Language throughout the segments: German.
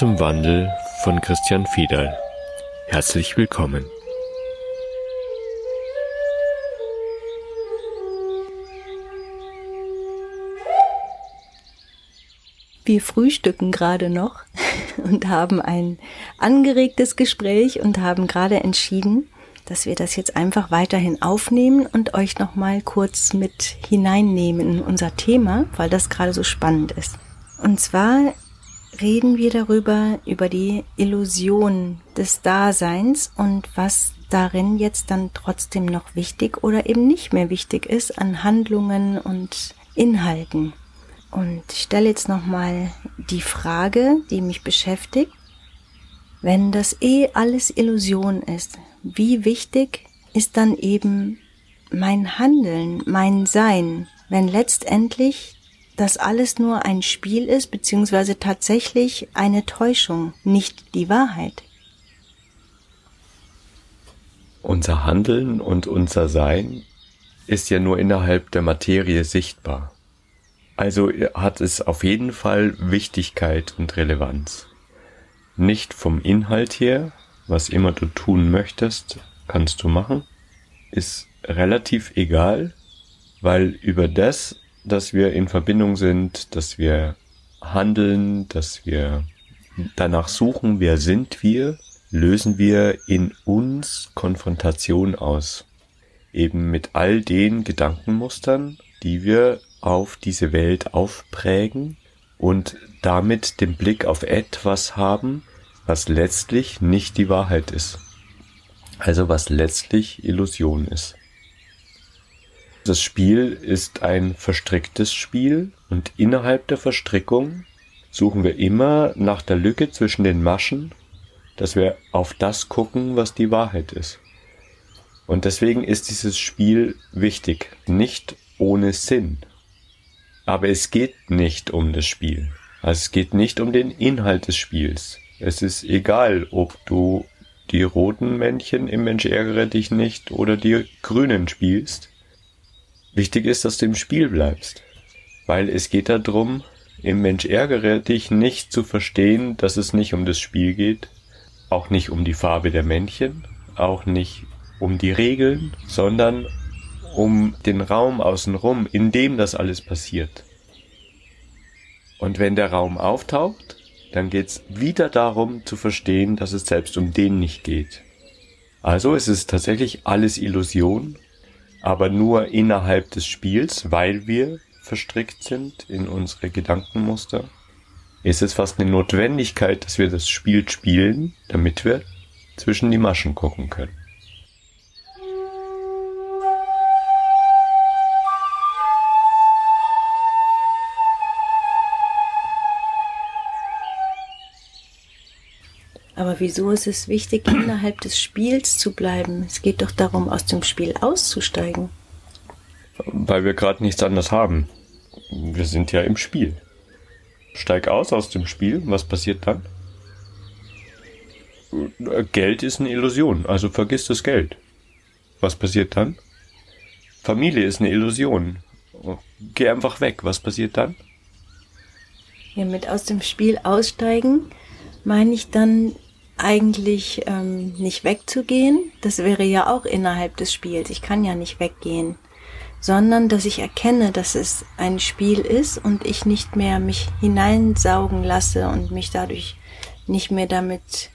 Zum Wandel von Christian Fiedal. Herzlich willkommen. Wir frühstücken gerade noch und haben ein angeregtes Gespräch und haben gerade entschieden, dass wir das jetzt einfach weiterhin aufnehmen und euch nochmal kurz mit hineinnehmen in unser Thema, weil das gerade so spannend ist. Und zwar reden wir darüber, über die Illusion des Daseins und was darin jetzt dann trotzdem noch wichtig oder eben nicht mehr wichtig ist an Handlungen und Inhalten. Und ich stelle jetzt nochmal die Frage, die mich beschäftigt. Wenn das eh alles Illusion ist, wie wichtig ist dann eben mein Handeln, mein Sein, wenn letztendlich das alles nur ein Spiel ist, beziehungsweise tatsächlich eine Täuschung, nicht die Wahrheit. Unser Handeln und unser Sein ist ja nur innerhalb der Materie sichtbar. Also hat es auf jeden Fall Wichtigkeit und Relevanz. Nicht vom Inhalt her, was immer du tun möchtest, kannst du machen, ist relativ egal, weil über das, dass wir in Verbindung sind, dass wir handeln, dass wir danach suchen, wer sind wir, lösen wir in uns Konfrontation aus. Eben mit all den Gedankenmustern, die wir auf diese Welt aufprägen und damit den Blick auf etwas haben, was letztlich nicht die Wahrheit ist. Also was letztlich Illusion ist. Das Spiel ist ein verstricktes Spiel und innerhalb der Verstrickung suchen wir immer nach der Lücke zwischen den Maschen, dass wir auf das gucken, was die Wahrheit ist. Und deswegen ist dieses Spiel wichtig, nicht ohne Sinn. Aber es geht nicht um das Spiel. Also es geht nicht um den Inhalt des Spiels. Es ist egal, ob du die roten Männchen im Mensch ärgere dich nicht oder die grünen spielst. Wichtig ist, dass du im Spiel bleibst, weil es geht darum, im Mensch ärgere dich nicht zu verstehen, dass es nicht um das Spiel geht, auch nicht um die Farbe der Männchen, auch nicht um die Regeln, sondern um den Raum außenrum, in dem das alles passiert. Und wenn der Raum auftaucht, dann geht's wieder darum zu verstehen, dass es selbst um den nicht geht. Also es ist tatsächlich alles Illusion aber nur innerhalb des Spiels, weil wir verstrickt sind in unsere Gedankenmuster, ist es fast eine Notwendigkeit, dass wir das Spiel spielen, damit wir zwischen die Maschen gucken können. Wieso ist es wichtig, innerhalb des Spiels zu bleiben? Es geht doch darum, aus dem Spiel auszusteigen. Weil wir gerade nichts anderes haben. Wir sind ja im Spiel. Steig aus aus dem Spiel, was passiert dann? Geld ist eine Illusion, also vergiss das Geld. Was passiert dann? Familie ist eine Illusion. Geh einfach weg, was passiert dann? Ja, mit aus dem Spiel aussteigen meine ich dann eigentlich ähm, nicht wegzugehen. Das wäre ja auch innerhalb des Spiels. Ich kann ja nicht weggehen, sondern dass ich erkenne, dass es ein Spiel ist und ich nicht mehr mich hineinsaugen lasse und mich dadurch nicht mehr damit,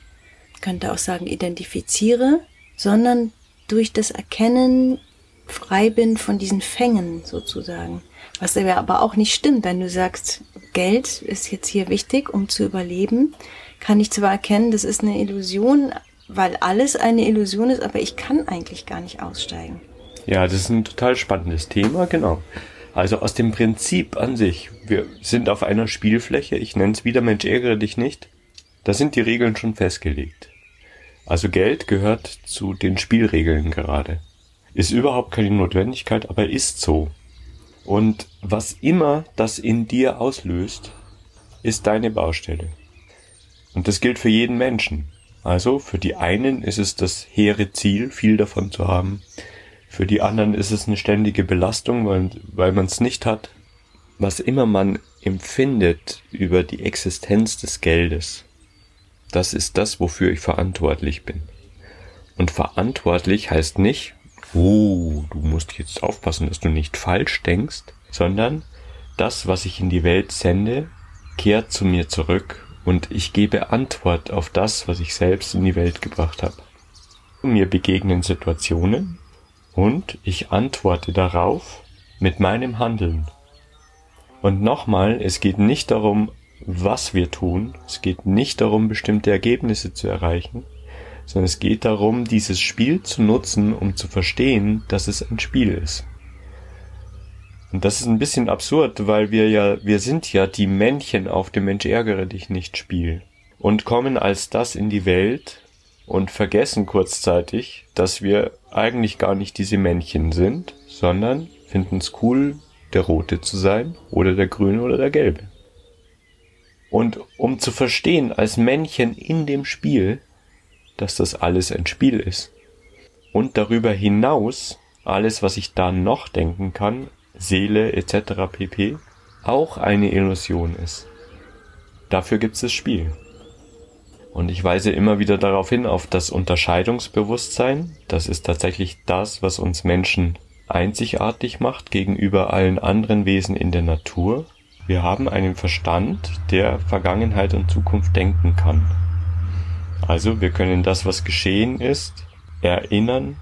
könnte auch sagen, identifiziere, sondern durch das Erkennen frei bin von diesen Fängen sozusagen. Was aber auch nicht stimmt, wenn du sagst, Geld ist jetzt hier wichtig, um zu überleben kann ich zwar erkennen, das ist eine Illusion, weil alles eine Illusion ist, aber ich kann eigentlich gar nicht aussteigen. Ja, das ist ein total spannendes Thema, genau. Also aus dem Prinzip an sich, wir sind auf einer Spielfläche, ich nenne es wieder Mensch ärgere dich nicht, da sind die Regeln schon festgelegt. Also Geld gehört zu den Spielregeln gerade. Ist überhaupt keine Notwendigkeit, aber ist so. Und was immer das in dir auslöst, ist deine Baustelle. Und das gilt für jeden Menschen. Also für die einen ist es das hehre Ziel, viel davon zu haben. Für die anderen ist es eine ständige Belastung, weil, weil man es nicht hat. was immer man empfindet über die Existenz des Geldes, das ist das, wofür ich verantwortlich bin. Und verantwortlich heißt nicht, oh, du musst jetzt aufpassen, dass du nicht falsch denkst, sondern das, was ich in die Welt sende, kehrt zu mir zurück und ich gebe Antwort auf das, was ich selbst in die Welt gebracht habe. Mir begegnen Situationen und ich antworte darauf mit meinem Handeln. Und nochmal, es geht nicht darum, was wir tun, es geht nicht darum, bestimmte Ergebnisse zu erreichen, sondern es geht darum, dieses Spiel zu nutzen, um zu verstehen, dass es ein Spiel ist. Und das ist ein bisschen absurd, weil wir ja, wir sind ja die Männchen auf dem Mensch ärgere dich nicht Spiel und kommen als das in die Welt und vergessen kurzzeitig, dass wir eigentlich gar nicht diese Männchen sind, sondern finden es cool, der Rote zu sein oder der Grüne oder der Gelbe. Und um zu verstehen als Männchen in dem Spiel, dass das alles ein Spiel ist und darüber hinaus alles, was ich da noch denken kann, Seele etc. pp. auch eine Illusion ist. Dafür gibt es das Spiel. Und ich weise immer wieder darauf hin, auf das Unterscheidungsbewusstsein. Das ist tatsächlich das, was uns Menschen einzigartig macht gegenüber allen anderen Wesen in der Natur. Wir haben einen Verstand, der Vergangenheit und Zukunft denken kann. Also wir können das, was geschehen ist, erinnern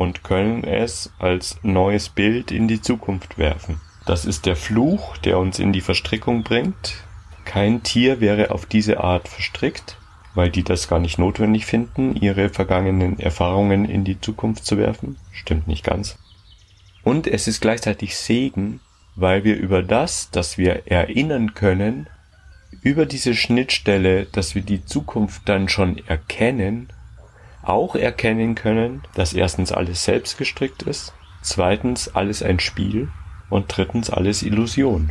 und können es als neues Bild in die Zukunft werfen. Das ist der Fluch, der uns in die Verstrickung bringt. Kein Tier wäre auf diese Art verstrickt, weil die das gar nicht notwendig finden, ihre vergangenen Erfahrungen in die Zukunft zu werfen. Stimmt nicht ganz. Und es ist gleichzeitig Segen, weil wir über das, das wir erinnern können, über diese Schnittstelle, dass wir die Zukunft dann schon erkennen, auch erkennen können, dass erstens alles selbst gestrickt ist, zweitens alles ein Spiel und drittens alles Illusion.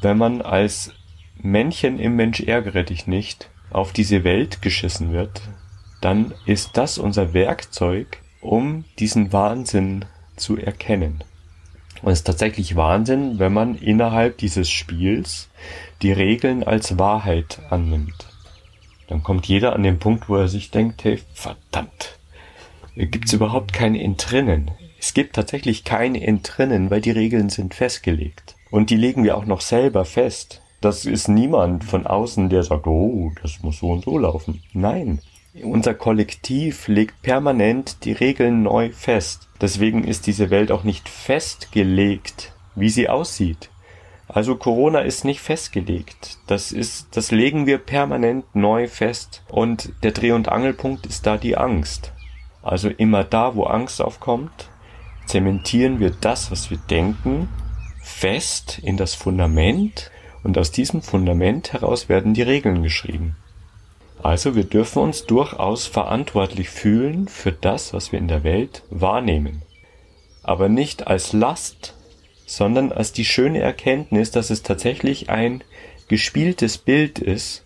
Wenn man als Männchen im Mensch ärgere dich nicht auf diese Welt geschissen wird, dann ist das unser Werkzeug, um diesen Wahnsinn zu erkennen. Und es ist tatsächlich Wahnsinn, wenn man innerhalb dieses Spiels die Regeln als Wahrheit annimmt dann kommt jeder an den Punkt, wo er sich denkt, hey, verdammt, gibt's überhaupt kein Entrinnen. Es gibt tatsächlich kein Entrinnen, weil die Regeln sind festgelegt. Und die legen wir auch noch selber fest. Das ist niemand von außen, der sagt, oh, das muss so und so laufen. Nein. Unser Kollektiv legt permanent die Regeln neu fest. Deswegen ist diese Welt auch nicht festgelegt, wie sie aussieht. Also Corona ist nicht festgelegt. Das ist, das legen wir permanent neu fest. Und der Dreh- und Angelpunkt ist da die Angst. Also immer da, wo Angst aufkommt, zementieren wir das, was wir denken, fest in das Fundament und aus diesem Fundament heraus werden die Regeln geschrieben. Also wir dürfen uns durchaus verantwortlich fühlen für das, was wir in der Welt wahrnehmen. Aber nicht als Last, sondern als die schöne Erkenntnis, dass es tatsächlich ein gespieltes Bild ist,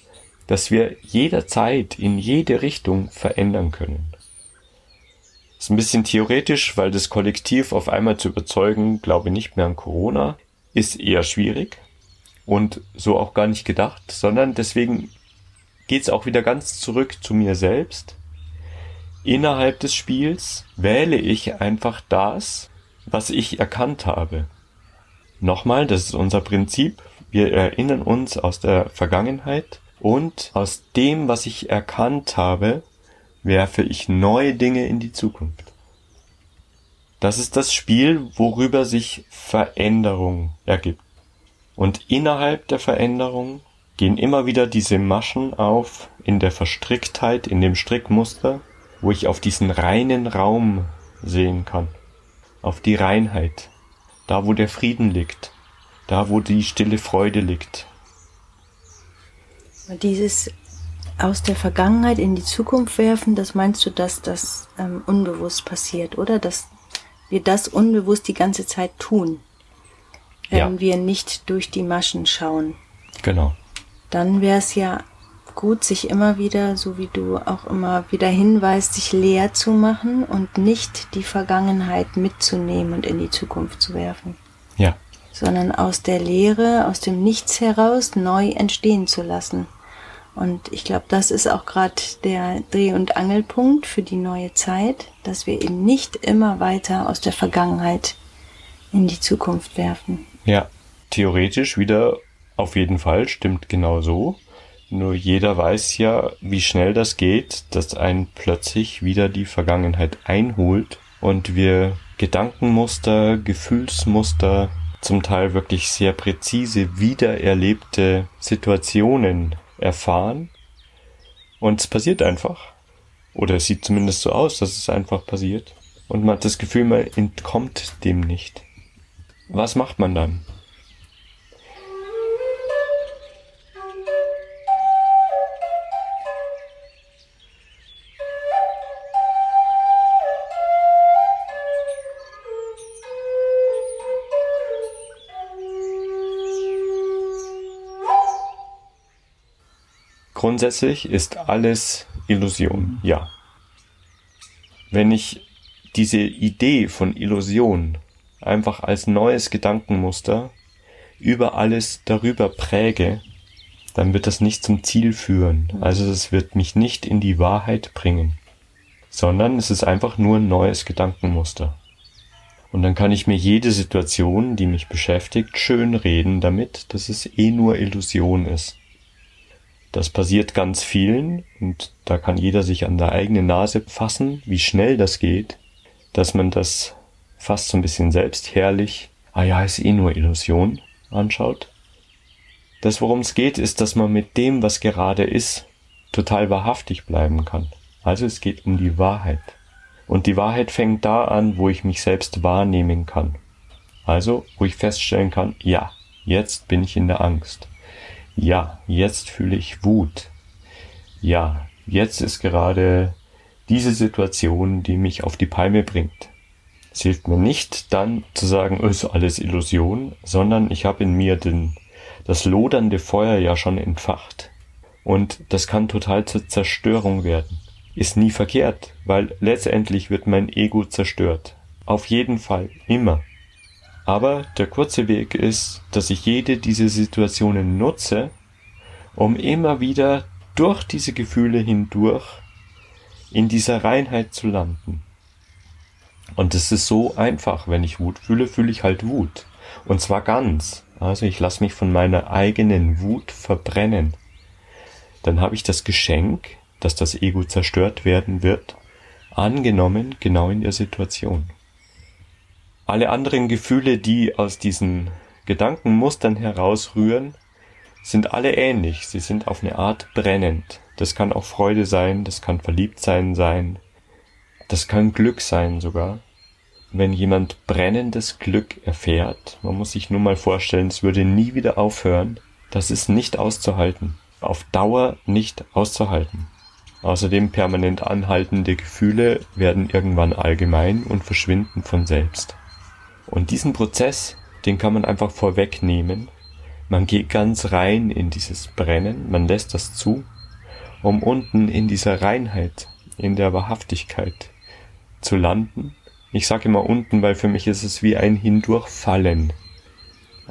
das wir jederzeit in jede Richtung verändern können. Ist ein bisschen theoretisch, weil das Kollektiv auf einmal zu überzeugen, glaube nicht mehr an Corona, ist eher schwierig und so auch gar nicht gedacht, sondern deswegen geht's auch wieder ganz zurück zu mir selbst. Innerhalb des Spiels wähle ich einfach das, was ich erkannt habe. Nochmal, das ist unser Prinzip. Wir erinnern uns aus der Vergangenheit und aus dem, was ich erkannt habe, werfe ich neue Dinge in die Zukunft. Das ist das Spiel, worüber sich Veränderung ergibt. Und innerhalb der Veränderung gehen immer wieder diese Maschen auf in der Verstricktheit, in dem Strickmuster, wo ich auf diesen reinen Raum sehen kann. Auf die Reinheit, da wo der Frieden liegt, da wo die stille Freude liegt. Dieses aus der Vergangenheit in die Zukunft werfen, das meinst du, dass das ähm, unbewusst passiert, oder? Dass wir das unbewusst die ganze Zeit tun, wenn ja. wir nicht durch die Maschen schauen. Genau. Dann wäre es ja gut, sich immer wieder, so wie du auch immer wieder hinweist, sich leer zu machen und nicht die Vergangenheit mitzunehmen und in die Zukunft zu werfen. Ja, sondern aus der Leere, aus dem Nichts heraus neu entstehen zu lassen. Und ich glaube, das ist auch gerade der Dreh- und Angelpunkt für die neue Zeit, dass wir eben nicht immer weiter aus der Vergangenheit in die Zukunft werfen. Ja, theoretisch wieder auf jeden Fall, stimmt genau so. Nur jeder weiß ja, wie schnell das geht, dass ein plötzlich wieder die Vergangenheit einholt und wir Gedankenmuster, Gefühlsmuster, zum Teil wirklich sehr präzise wiedererlebte Situationen erfahren und es passiert einfach. Oder es sieht zumindest so aus, dass es einfach passiert. Und man hat das Gefühl, man entkommt dem nicht. Was macht man dann? Grundsätzlich ist alles Illusion, ja. Wenn ich diese Idee von Illusion einfach als neues Gedankenmuster über alles darüber präge, dann wird das nicht zum Ziel führen. Also es wird mich nicht in die Wahrheit bringen, sondern es ist einfach nur ein neues Gedankenmuster. Und dann kann ich mir jede Situation, die mich beschäftigt, schön reden damit, dass es eh nur Illusion ist. Das passiert ganz vielen und da kann jeder sich an der eigenen Nase fassen, wie schnell das geht, dass man das fast so ein bisschen selbstherrlich, ah ja, ist eh nur Illusion, anschaut. Das, worum es geht, ist, dass man mit dem, was gerade ist, total wahrhaftig bleiben kann. Also es geht um die Wahrheit. Und die Wahrheit fängt da an, wo ich mich selbst wahrnehmen kann. Also, wo ich feststellen kann, ja, jetzt bin ich in der Angst. Ja, jetzt fühle ich Wut. Ja, jetzt ist gerade diese Situation, die mich auf die Palme bringt. Es hilft mir nicht dann zu sagen, ist alles Illusion, sondern ich habe in mir den, das lodernde Feuer ja schon entfacht. Und das kann total zur Zerstörung werden. Ist nie verkehrt, weil letztendlich wird mein Ego zerstört. Auf jeden Fall, immer. Aber der kurze Weg ist, dass ich jede dieser Situationen nutze, um immer wieder durch diese Gefühle hindurch in dieser Reinheit zu landen. Und es ist so einfach, wenn ich Wut fühle, fühle ich halt Wut. Und zwar ganz. Also ich lasse mich von meiner eigenen Wut verbrennen. Dann habe ich das Geschenk, dass das Ego zerstört werden wird, angenommen genau in der Situation. Alle anderen Gefühle, die aus diesen Gedankenmustern herausrühren, sind alle ähnlich. Sie sind auf eine Art brennend. Das kann auch Freude sein, das kann Verliebtsein sein, das kann Glück sein sogar. Wenn jemand brennendes Glück erfährt, man muss sich nur mal vorstellen, es würde nie wieder aufhören, das ist nicht auszuhalten. Auf Dauer nicht auszuhalten. Außerdem permanent anhaltende Gefühle werden irgendwann allgemein und verschwinden von selbst. Und diesen Prozess, den kann man einfach vorwegnehmen. Man geht ganz rein in dieses Brennen, man lässt das zu, um unten in dieser Reinheit, in der Wahrhaftigkeit zu landen. Ich sage immer unten, weil für mich ist es wie ein Hindurchfallen.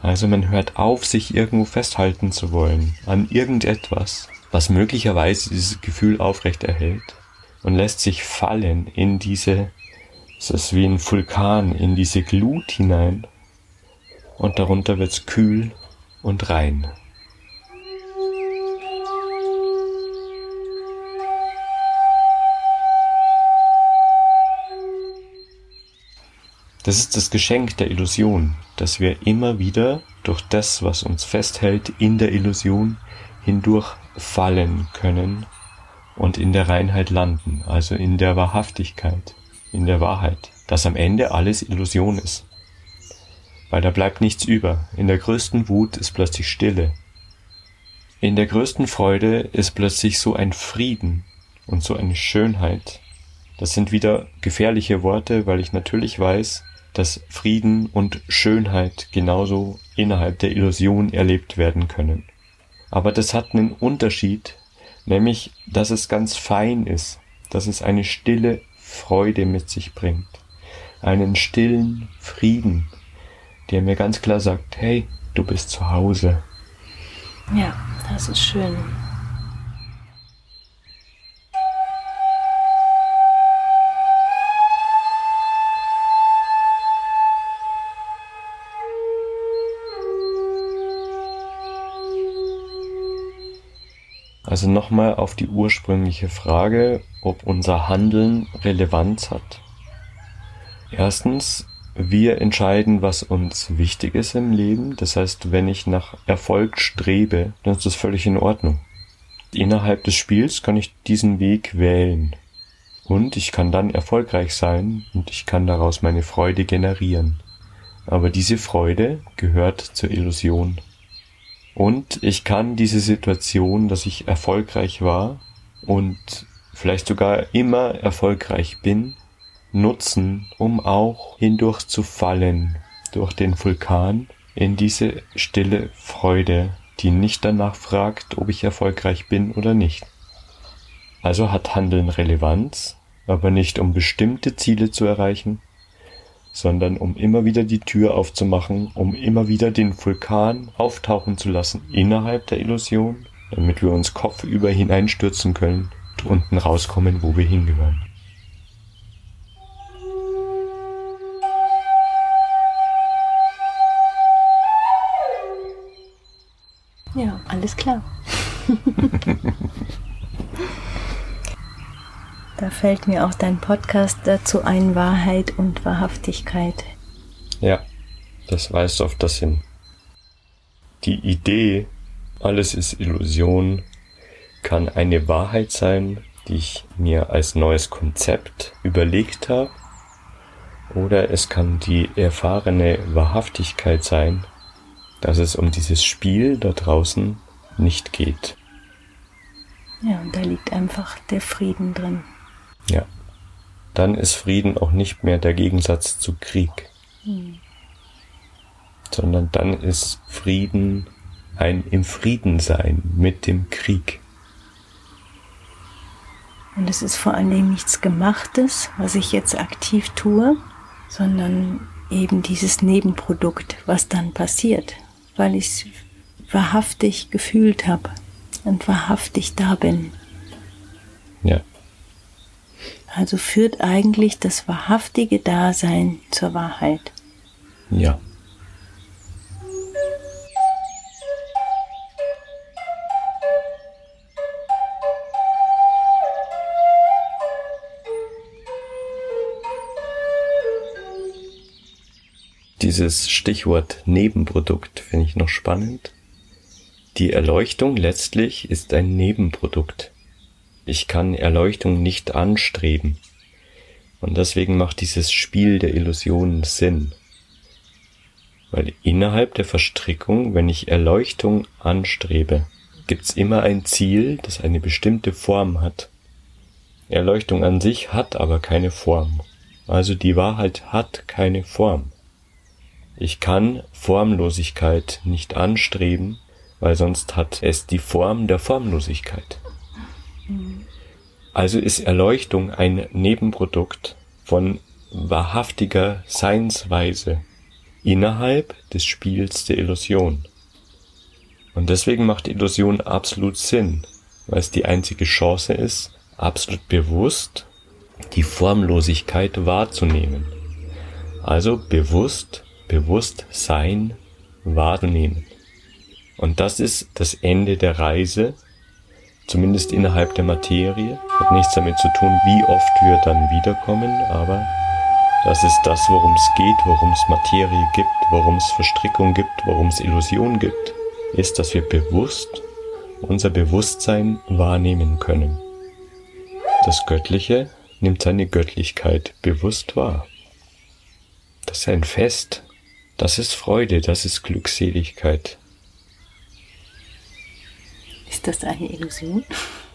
Also man hört auf, sich irgendwo festhalten zu wollen, an irgendetwas, was möglicherweise dieses Gefühl aufrecht erhält und lässt sich fallen in diese es ist wie ein Vulkan in diese Glut hinein und darunter wird's kühl und rein. Das ist das Geschenk der Illusion, dass wir immer wieder durch das, was uns festhält, in der Illusion hindurch fallen können und in der Reinheit landen, also in der Wahrhaftigkeit in der Wahrheit, dass am Ende alles Illusion ist. Weil da bleibt nichts über. In der größten Wut ist plötzlich Stille. In der größten Freude ist plötzlich so ein Frieden und so eine Schönheit. Das sind wieder gefährliche Worte, weil ich natürlich weiß, dass Frieden und Schönheit genauso innerhalb der Illusion erlebt werden können. Aber das hat einen Unterschied, nämlich, dass es ganz fein ist, dass es eine stille Freude mit sich bringt, einen stillen Frieden, der mir ganz klar sagt, hey, du bist zu Hause. Ja, das ist schön. Also nochmal auf die ursprüngliche Frage, ob unser Handeln Relevanz hat. Erstens, wir entscheiden, was uns wichtig ist im Leben. Das heißt, wenn ich nach Erfolg strebe, dann ist das völlig in Ordnung. Innerhalb des Spiels kann ich diesen Weg wählen. Und ich kann dann erfolgreich sein und ich kann daraus meine Freude generieren. Aber diese Freude gehört zur Illusion. Und ich kann diese Situation, dass ich erfolgreich war und vielleicht sogar immer erfolgreich bin, nutzen, um auch hindurch zu fallen durch den Vulkan in diese stille Freude, die nicht danach fragt, ob ich erfolgreich bin oder nicht. Also hat Handeln Relevanz, aber nicht um bestimmte Ziele zu erreichen, sondern um immer wieder die Tür aufzumachen, um immer wieder den Vulkan auftauchen zu lassen innerhalb der Illusion, damit wir uns kopfüber hineinstürzen können und unten rauskommen, wo wir hingehören. Ja, alles klar. Da fällt mir auch dein Podcast dazu ein, Wahrheit und Wahrhaftigkeit. Ja, das weist auf das hin. Die Idee, alles ist Illusion, kann eine Wahrheit sein, die ich mir als neues Konzept überlegt habe, oder es kann die erfahrene Wahrhaftigkeit sein, dass es um dieses Spiel da draußen nicht geht. Ja, und da liegt einfach der Frieden drin. Ja. Dann ist Frieden auch nicht mehr der Gegensatz zu Krieg. Hm. Sondern dann ist Frieden ein im Frieden sein mit dem Krieg. Und es ist vor allen Dingen nichts Gemachtes, was ich jetzt aktiv tue, sondern eben dieses Nebenprodukt, was dann passiert, weil ich es wahrhaftig gefühlt habe und wahrhaftig da bin. Ja. Also führt eigentlich das wahrhaftige Dasein zur Wahrheit. Ja. Dieses Stichwort Nebenprodukt finde ich noch spannend. Die Erleuchtung letztlich ist ein Nebenprodukt. Ich kann Erleuchtung nicht anstreben. Und deswegen macht dieses Spiel der Illusionen Sinn. Weil innerhalb der Verstrickung, wenn ich Erleuchtung anstrebe, gibt's immer ein Ziel, das eine bestimmte Form hat. Erleuchtung an sich hat aber keine Form. Also die Wahrheit hat keine Form. Ich kann Formlosigkeit nicht anstreben, weil sonst hat es die Form der Formlosigkeit. Also ist Erleuchtung ein Nebenprodukt von wahrhaftiger Seinsweise innerhalb des Spiels der Illusion. Und deswegen macht Illusion absolut Sinn, weil es die einzige Chance ist, absolut bewusst die Formlosigkeit wahrzunehmen. Also bewusst, bewusst sein wahrzunehmen. Und das ist das Ende der Reise zumindest innerhalb der Materie. Hat nichts damit zu tun, wie oft wir dann wiederkommen, aber das ist das, worum es geht, worum es Materie gibt, worum es Verstrickung gibt, worum es Illusion gibt, ist, dass wir bewusst unser Bewusstsein wahrnehmen können. Das Göttliche nimmt seine Göttlichkeit bewusst wahr. Das ist ein Fest, das ist Freude, das ist Glückseligkeit, ist das eine Illusion?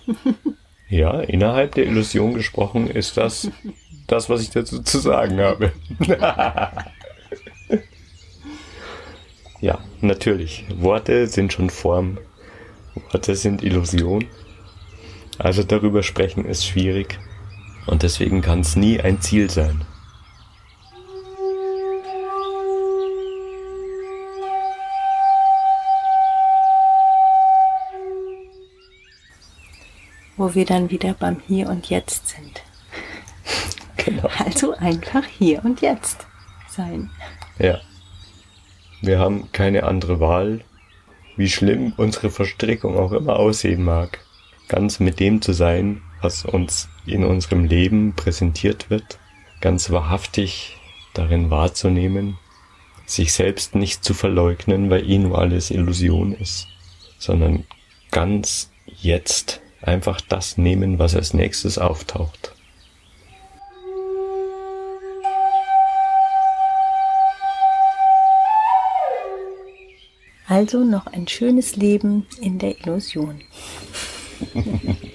ja, innerhalb der Illusion gesprochen ist das das, was ich dazu zu sagen habe. ja, natürlich. Worte sind schon Form. Worte sind Illusion. Also darüber sprechen ist schwierig. Und deswegen kann es nie ein Ziel sein. Wo wir dann wieder beim Hier und Jetzt sind. Genau. Also einfach hier und jetzt sein. Ja. Wir haben keine andere Wahl, wie schlimm unsere Verstrickung auch immer aussehen mag. Ganz mit dem zu sein, was uns in unserem Leben präsentiert wird, ganz wahrhaftig darin wahrzunehmen, sich selbst nicht zu verleugnen, weil eh nur alles Illusion ist, sondern ganz jetzt einfach das nehmen, was als nächstes auftaucht. Also noch ein schönes Leben in der Illusion.